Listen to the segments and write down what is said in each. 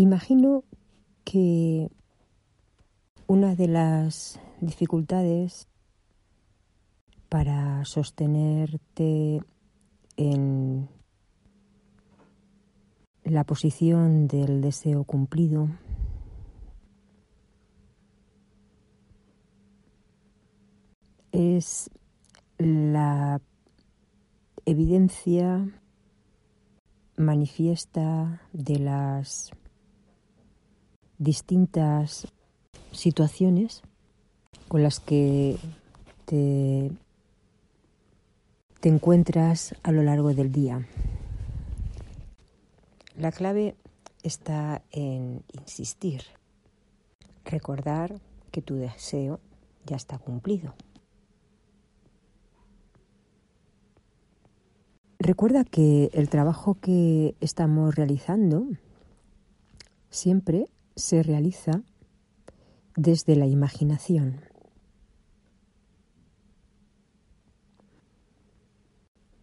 Imagino que una de las dificultades para sostenerte en la posición del deseo cumplido es la evidencia manifiesta de las distintas situaciones con las que te, te encuentras a lo largo del día. La clave está en insistir, recordar que tu deseo ya está cumplido. Recuerda que el trabajo que estamos realizando siempre se realiza desde la imaginación.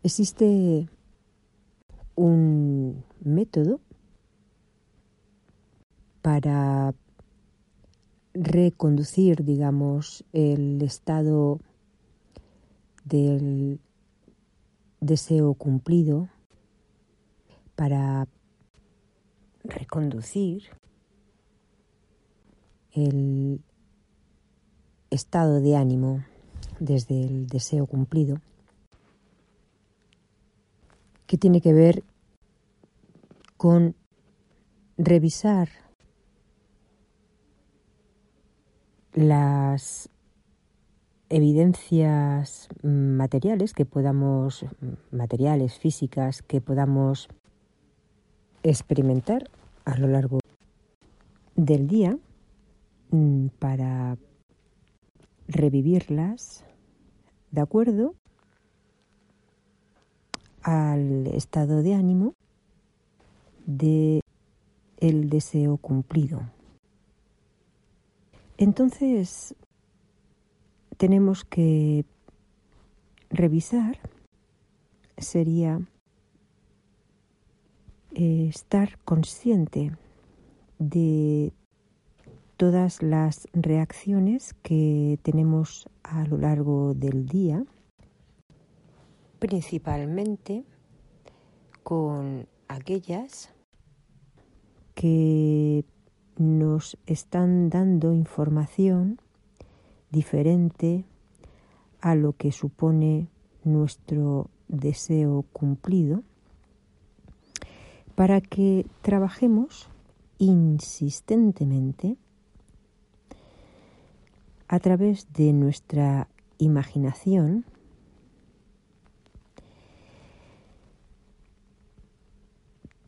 Existe un método para reconducir, digamos, el estado del deseo cumplido, para reconducir el estado de ánimo desde el deseo cumplido, que tiene que ver con revisar las evidencias materiales que podamos, materiales, físicas, que podamos experimentar a lo largo del día para revivirlas de acuerdo al estado de ánimo de el deseo cumplido. Entonces tenemos que revisar sería eh, estar consciente de todas las reacciones que tenemos a lo largo del día, principalmente con aquellas que nos están dando información diferente a lo que supone nuestro deseo cumplido para que trabajemos insistentemente a través de nuestra imaginación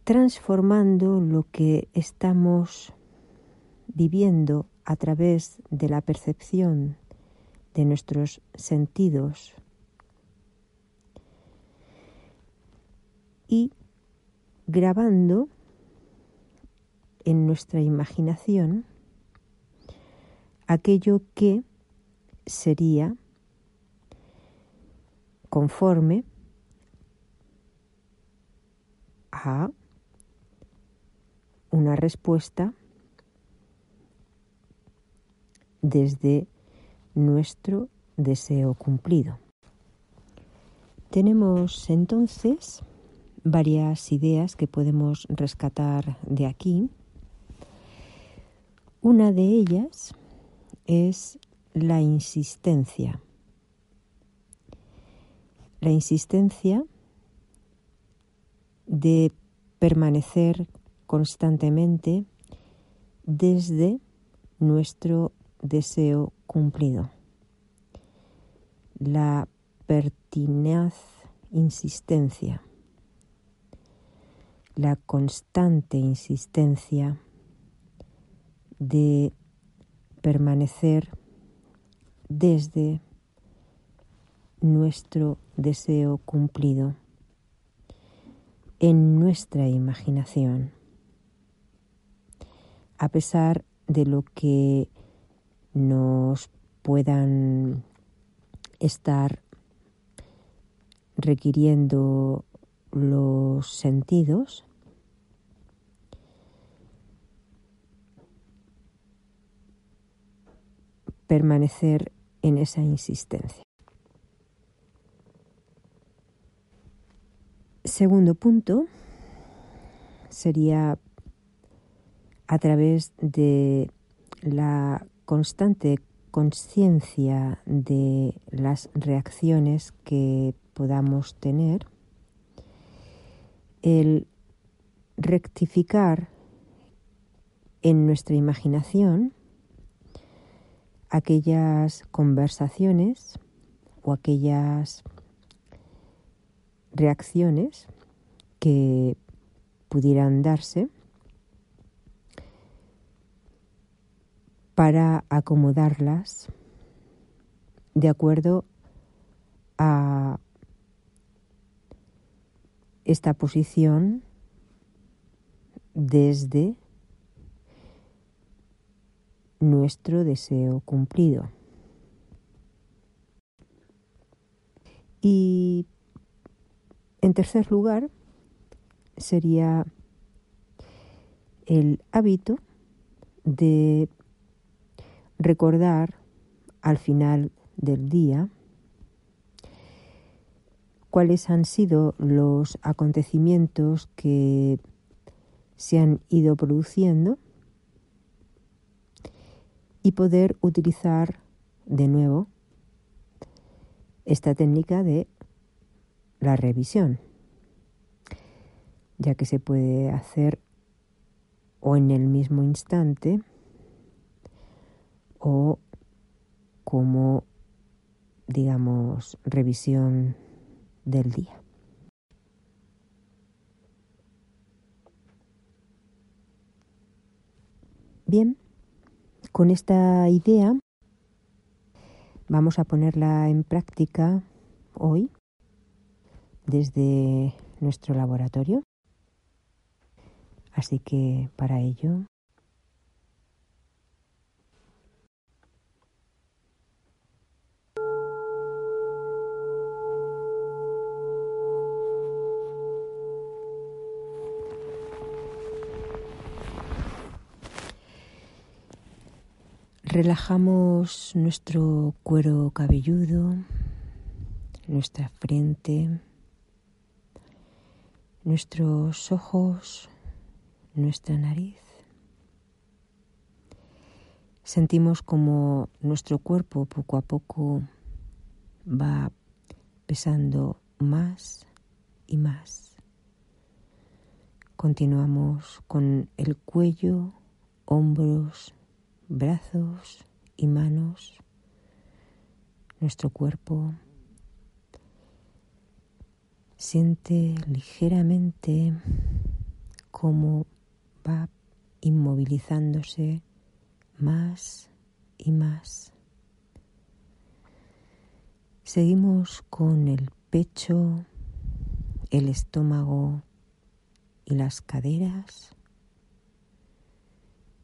transformando lo que estamos viviendo a través de la percepción de nuestros sentidos y grabando en nuestra imaginación aquello que sería conforme a una respuesta desde nuestro deseo cumplido. Tenemos entonces varias ideas que podemos rescatar de aquí. Una de ellas es la insistencia. La insistencia de permanecer constantemente desde nuestro deseo cumplido. La pertinaz insistencia, la constante insistencia de permanecer desde nuestro deseo cumplido en nuestra imaginación, a pesar de lo que nos puedan estar requiriendo los sentidos, permanecer en esa insistencia. Segundo punto sería a través de la constante conciencia de las reacciones que podamos tener, el rectificar en nuestra imaginación aquellas conversaciones o aquellas reacciones que pudieran darse para acomodarlas de acuerdo a esta posición desde nuestro deseo cumplido. Y en tercer lugar sería el hábito de recordar al final del día cuáles han sido los acontecimientos que se han ido produciendo y poder utilizar de nuevo esta técnica de la revisión, ya que se puede hacer o en el mismo instante o como, digamos, revisión del día. Bien, con esta idea vamos a ponerla en práctica hoy desde nuestro laboratorio. Así que para ello Relajamos nuestro cuero cabelludo, nuestra frente, nuestros ojos, nuestra nariz. Sentimos como nuestro cuerpo poco a poco va pesando más y más. Continuamos con el cuello, hombros, brazos y manos, nuestro cuerpo. Siente ligeramente cómo va inmovilizándose más y más. Seguimos con el pecho, el estómago y las caderas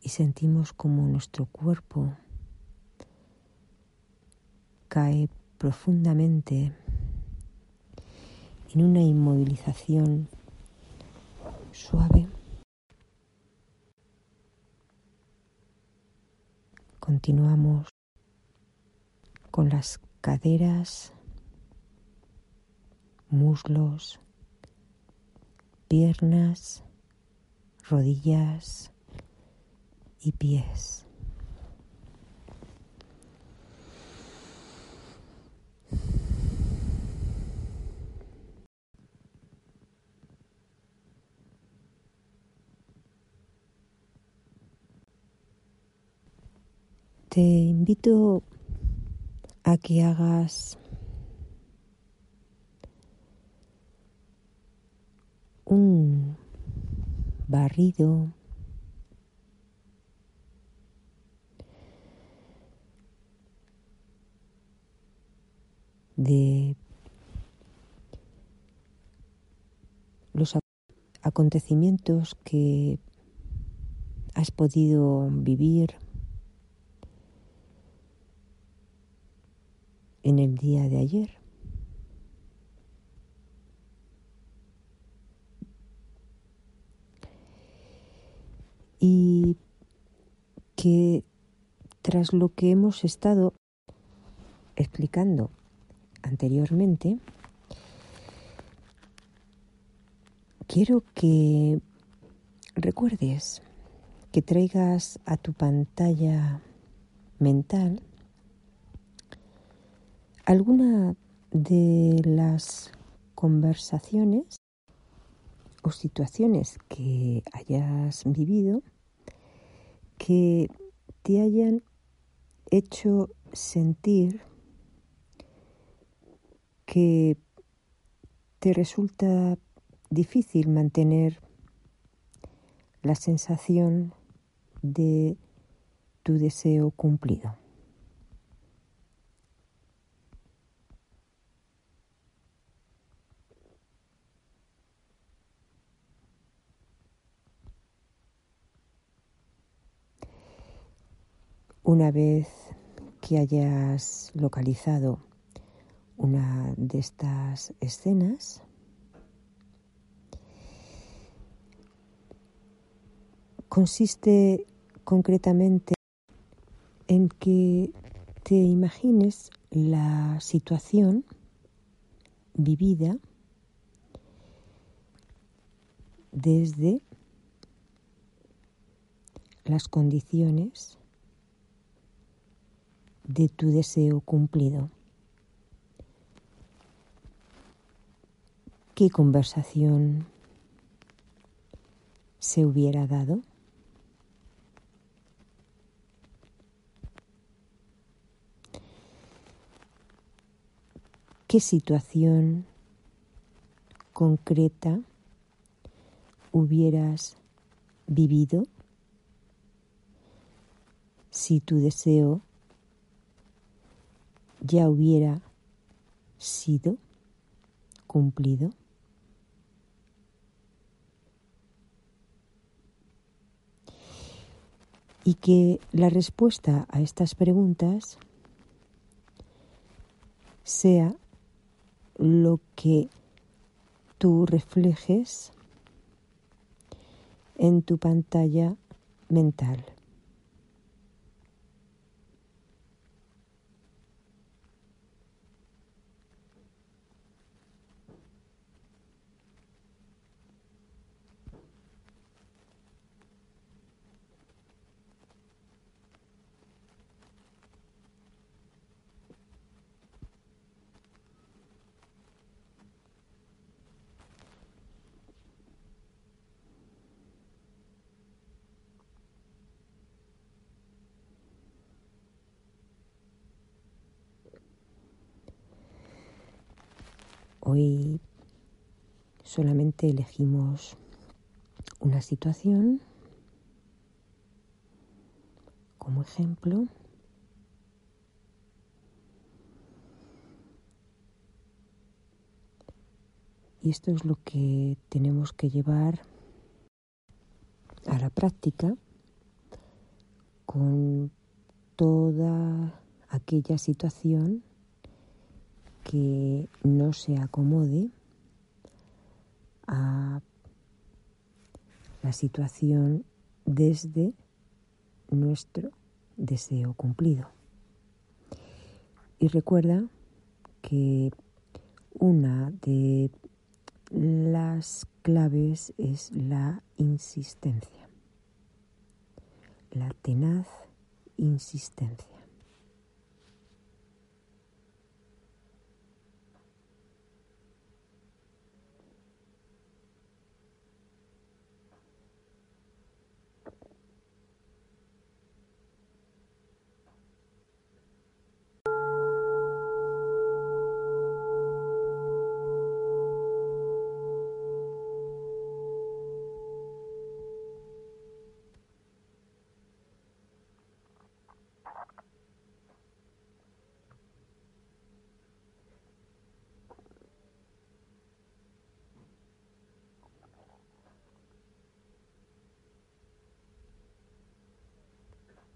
y sentimos como nuestro cuerpo cae profundamente en una inmovilización suave. Continuamos con las caderas, muslos, piernas, rodillas, y pies. Te invito a que hagas un barrido de los acontecimientos que has podido vivir en el día de ayer. Y que tras lo que hemos estado explicando anteriormente, quiero que recuerdes que traigas a tu pantalla mental alguna de las conversaciones o situaciones que hayas vivido que te hayan hecho sentir que te resulta difícil mantener la sensación de tu deseo cumplido. Una vez que hayas localizado una de estas escenas, consiste concretamente en que te imagines la situación vivida desde las condiciones de tu deseo cumplido. ¿Qué conversación se hubiera dado? ¿Qué situación concreta hubieras vivido si tu deseo ya hubiera sido cumplido? Y que la respuesta a estas preguntas sea lo que tú reflejes en tu pantalla mental. Hoy solamente elegimos una situación como ejemplo. Y esto es lo que tenemos que llevar a la práctica con toda aquella situación que no se acomode a la situación desde nuestro deseo cumplido. Y recuerda que una de las claves es la insistencia, la tenaz insistencia.